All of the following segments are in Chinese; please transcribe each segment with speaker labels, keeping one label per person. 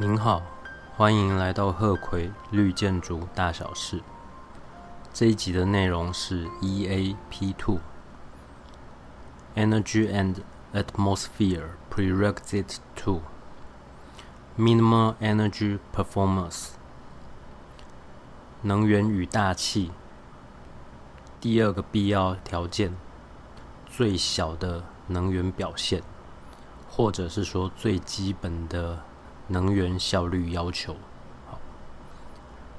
Speaker 1: 您好，欢迎来到鹤葵绿建筑大小事。这一集的内容是 EAP Two Energy and Atmosphere Prerequisite Two Minimal Energy Performance 能源与大气第二个必要条件，最小的能源表现，或者是说最基本的。能源效率要求，好，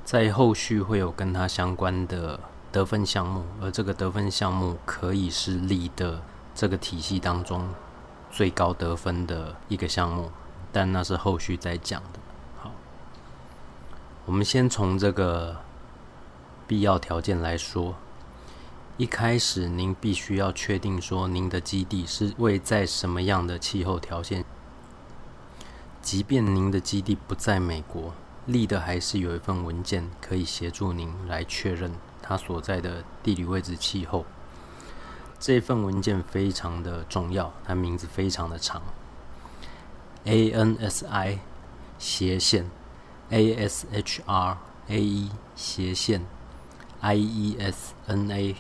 Speaker 1: 在后续会有跟它相关的得分项目，而这个得分项目可以是力的这个体系当中最高得分的一个项目，但那是后续再讲的。好，我们先从这个必要条件来说，一开始您必须要确定说您的基地是位在什么样的气候条件。即便您的基地不在美国，立的还是有一份文件可以协助您来确认它所在的地理位置、气候。这份文件非常的重要，它名字非常的长，ANSI 斜线 ASHRAE 斜线 IESNA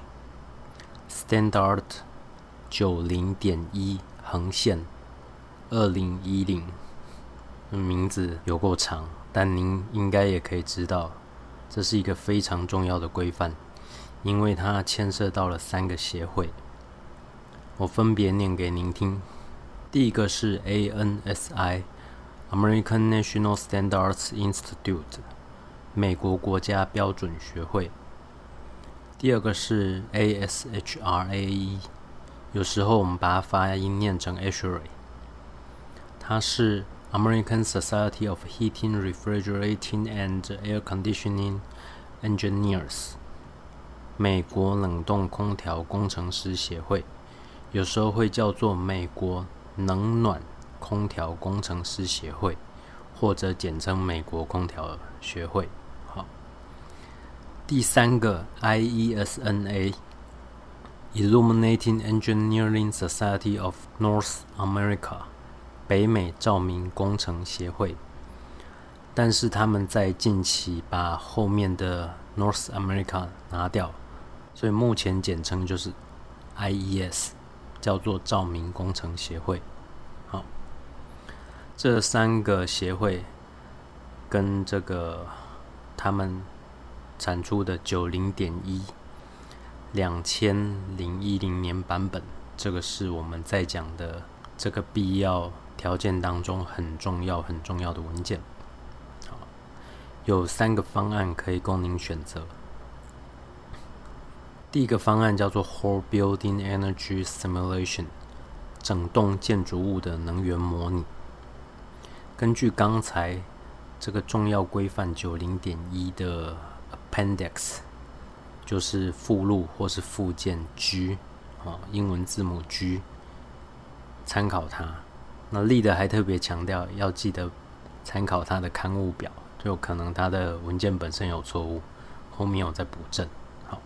Speaker 1: Standard 九零点一横线二零一零。名字有够长，但您应该也可以知道，这是一个非常重要的规范，因为它牵涉到了三个协会。我分别念给您听。第一个是 ANSI，American National Standards Institute，美国国家标准学会。第二个是 ASHRAE，有时候我们把它发音念成 ASHRA，它是。American Society of Heating, Refrigerating and Air Conditioning Engineers，美国冷冻空调工程师协会，有时候会叫做美国冷暖空调工程师协会，或者简称美国空调学会。好，第三个 IESNA，Illuminating Engineering Society of North America。 北美照明工程协会，但是他们在近期把后面的 North America 拿掉，所以目前简称就是 IES，叫做照明工程协会。好，这三个协会跟这个他们产出的九零点一两千零一零年版本，这个是我们在讲的这个必要。条件当中很重要、很重要的文件，好，有三个方案可以供您选择。第一个方案叫做 Whole Building Energy Simulation，整栋建筑物的能源模拟。根据刚才这个重要规范九零点一的 Appendix，就是附录或是附件 G，啊，英文字母 G，参考它。那立的还特别强调要记得参考他的刊物表，就可能他的文件本身有错误，后面有在补正。好，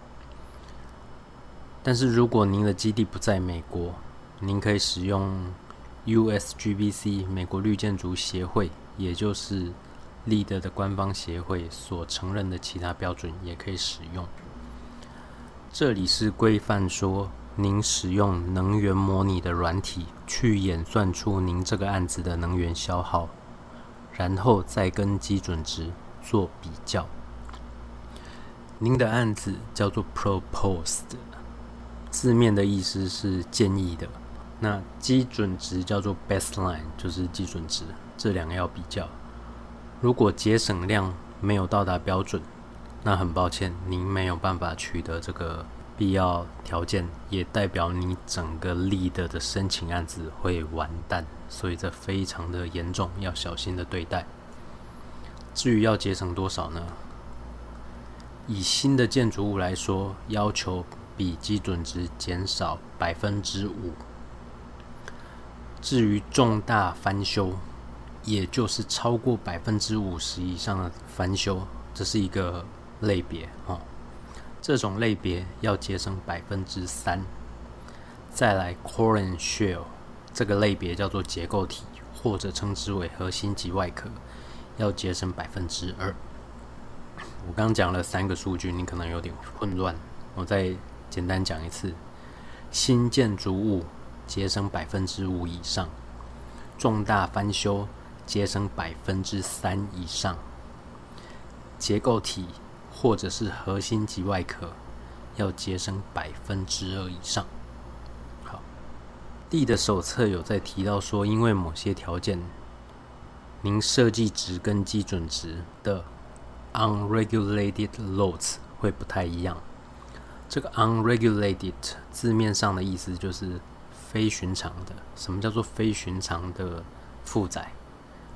Speaker 1: 但是如果您的基地不在美国，您可以使用 USGBC 美国绿建筑协会，也就是立德的官方协会所承认的其他标准也可以使用。这里是规范说。您使用能源模拟的软体去演算出您这个案子的能源消耗，然后再跟基准值做比较。您的案子叫做 proposed，字面的意思是建议的。那基准值叫做 baseline，就是基准值。这两个要比较。如果节省量没有到达标准，那很抱歉，您没有办法取得这个。必要条件也代表你整个立的的申请案子会完蛋，所以这非常的严重，要小心的对待。至于要节省多少呢？以新的建筑物来说，要求比基准值减少百分之五。至于重大翻修，也就是超过百分之五十以上的翻修，这是一个类别啊。这种类别要节省百分之三，再来 core and shell 这个类别叫做结构体，或者称之为核心及外壳，要节省百分之二。我刚讲了三个数据，你可能有点混乱，我再简单讲一次：新建筑物节省百分之五以上，重大翻修节省百分之三以上，结构体或者是核心及外壳要节省百分之二以上。好，地的手册有在提到说，因为某些条件，您设计值跟基准值的。Unregulated loads 会不太一样。这个 unregulated 字面上的意思就是非寻常的。什么叫做非寻常的负载？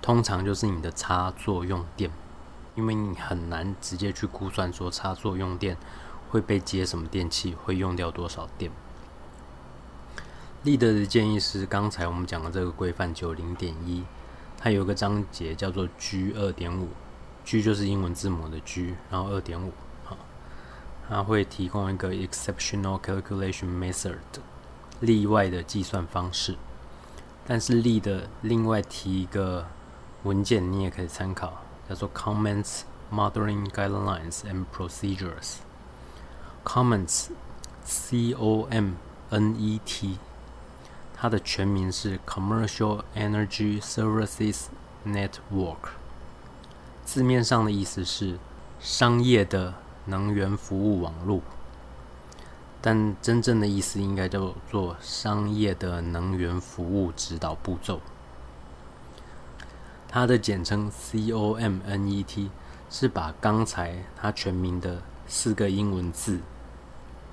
Speaker 1: 通常就是你的插座用电，因为你很难直接去估算说插座用电会被接什么电器，会用掉多少电。立德的建议是，刚才我们讲的这个规范九零点一，它有个章节叫做 G 二点五。G 就是英文字母的 G，然后二点五，好，它会提供一个 exceptional calculation method，例外的计算方式。但是例的另外提一个文件，你也可以参考，叫做 Comments Modeling Guidelines and Procedures。Comments，C O M N E T，它的全名是 Commercial Energy Services Network。字面上的意思是商业的能源服务网络，但真正的意思应该叫做商业的能源服务指导步骤。它的简称 COMNET 是把刚才它全名的四个英文字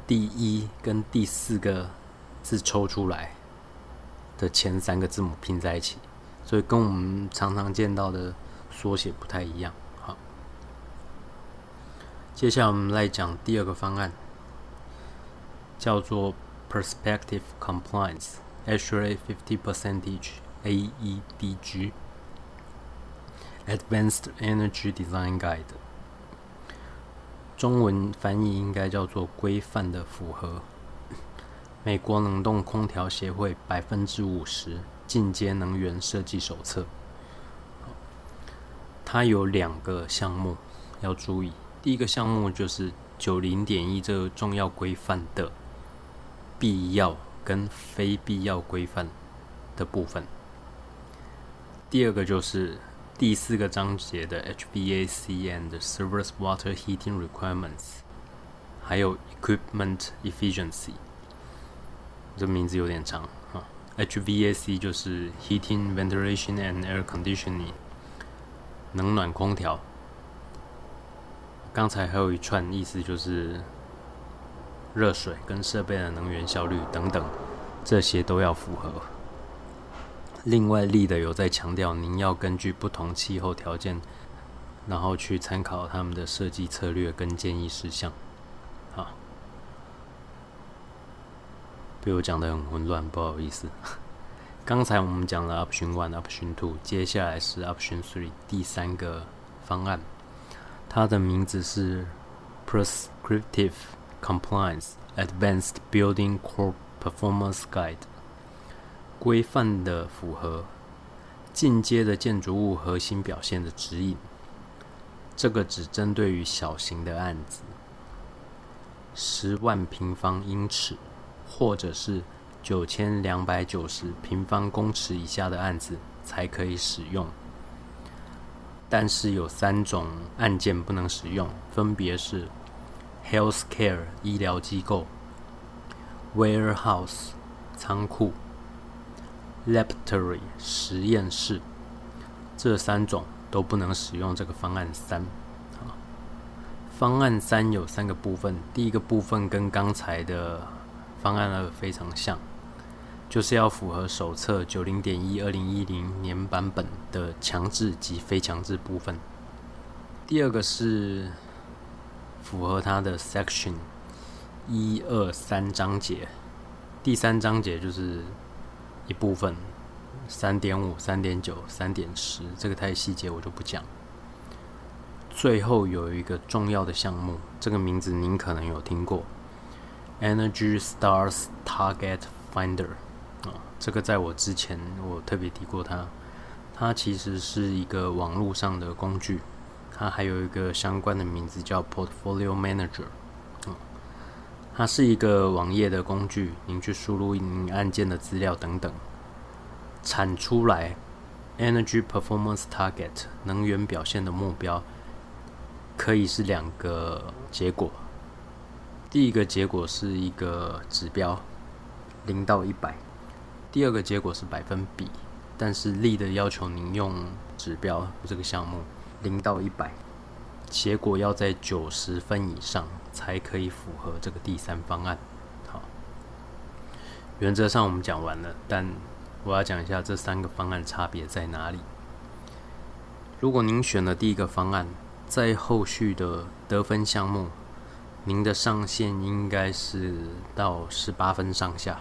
Speaker 1: 第一跟第四个字抽出来的前三个字母拼在一起，所以跟我们常常见到的。缩写不太一样，好。接下来我们来讲第二个方案，叫做 Perspective Compliance Actually Fifty Percentage AEDG Advanced Energy Design Guide。中文翻译应该叫做规范的符合。美国冷冻空调协会百分之五十进阶能源设计手册。它有两个项目要注意。第一个项目就是九零点一这个重要规范的必要跟非必要规范的部分。第二个就是第四个章节的 HVAC and Service Water Heating Requirements，还有 Equipment Efficiency。这名字有点长啊。HVAC 就是 Heating, Ventilation and Air Conditioning。冷暖空调，刚才还有一串意思，就是热水跟设备的能源效率等等，这些都要符合。另外，立的有在强调，您要根据不同气候条件，然后去参考他们的设计策略跟建议事项。好，被我讲的很混乱，不好意思。刚才我们讲了 Option One、Option Two，接下来是 Option Three，第三个方案，它的名字是 Prescriptive Compliance Advanced Building Core Performance Guide，规范的符合进阶的建筑物核心表现的指引。这个只针对于小型的案子，十万平方英尺，或者是。九千两百九十平方公尺以下的案子才可以使用，但是有三种案件不能使用，分别是 healthcare 医疗机构、warehouse 仓库、laboratory 实验室，这三种都不能使用这个方案三。方案三有三个部分，第一个部分跟刚才的方案二非常像。就是要符合手册九零点一二零一零年版本的强制及非强制部分。第二个是符合它的 section 一二三章节，第三章节就是一部分三点五、三点九、三点十，这个太细节我就不讲。最后有一个重要的项目，这个名字您可能有听过，Energy Stars Target Finder。啊这个在我之前我特别提过它，它其实是一个网络上的工具，它还有一个相关的名字叫 Portfolio Manager。它是一个网页的工具，您去输入您案件的资料等等，产出来 Energy Performance Target 能源表现的目标，可以是两个结果。第一个结果是一个指标，零到一百；第二个结果是百分比，但是力的要求您用指标这个项目零到一百。结果要在九十分以上才可以符合这个第三方案。好，原则上我们讲完了，但我要讲一下这三个方案差别在哪里。如果您选了第一个方案，在后续的得分项目，您的上限应该是到十八分上下，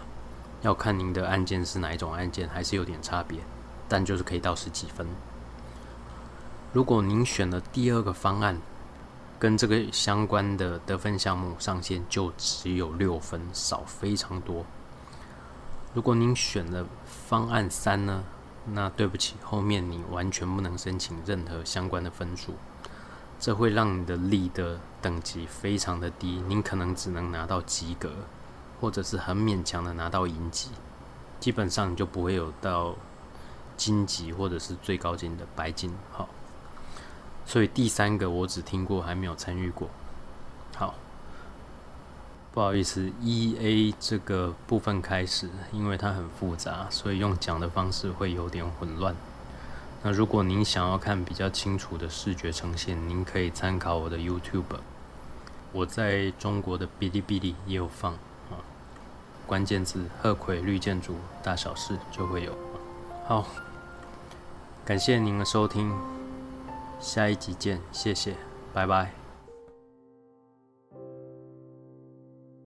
Speaker 1: 要看您的案件是哪一种案件，还是有点差别，但就是可以到十几分。如果您选了第二个方案，跟这个相关的得分项目上限就只有六分，少非常多。如果您选了方案三呢，那对不起，后面你完全不能申请任何相关的分数，这会让你的力的等级非常的低，您可能只能拿到及格，或者是很勉强的拿到银级，基本上就不会有到金级或者是最高级的白金。好。所以第三个我只听过，还没有参与过。好，不好意思，E A 这个部分开始，因为它很复杂，所以用讲的方式会有点混乱。那如果您想要看比较清楚的视觉呈现，您可以参考我的 YouTube，我在中国的哔哩哔哩也有放啊。关键字“鹤葵绿建筑大小事”就会有。好，感谢您的收听。下一集见，谢谢，拜拜。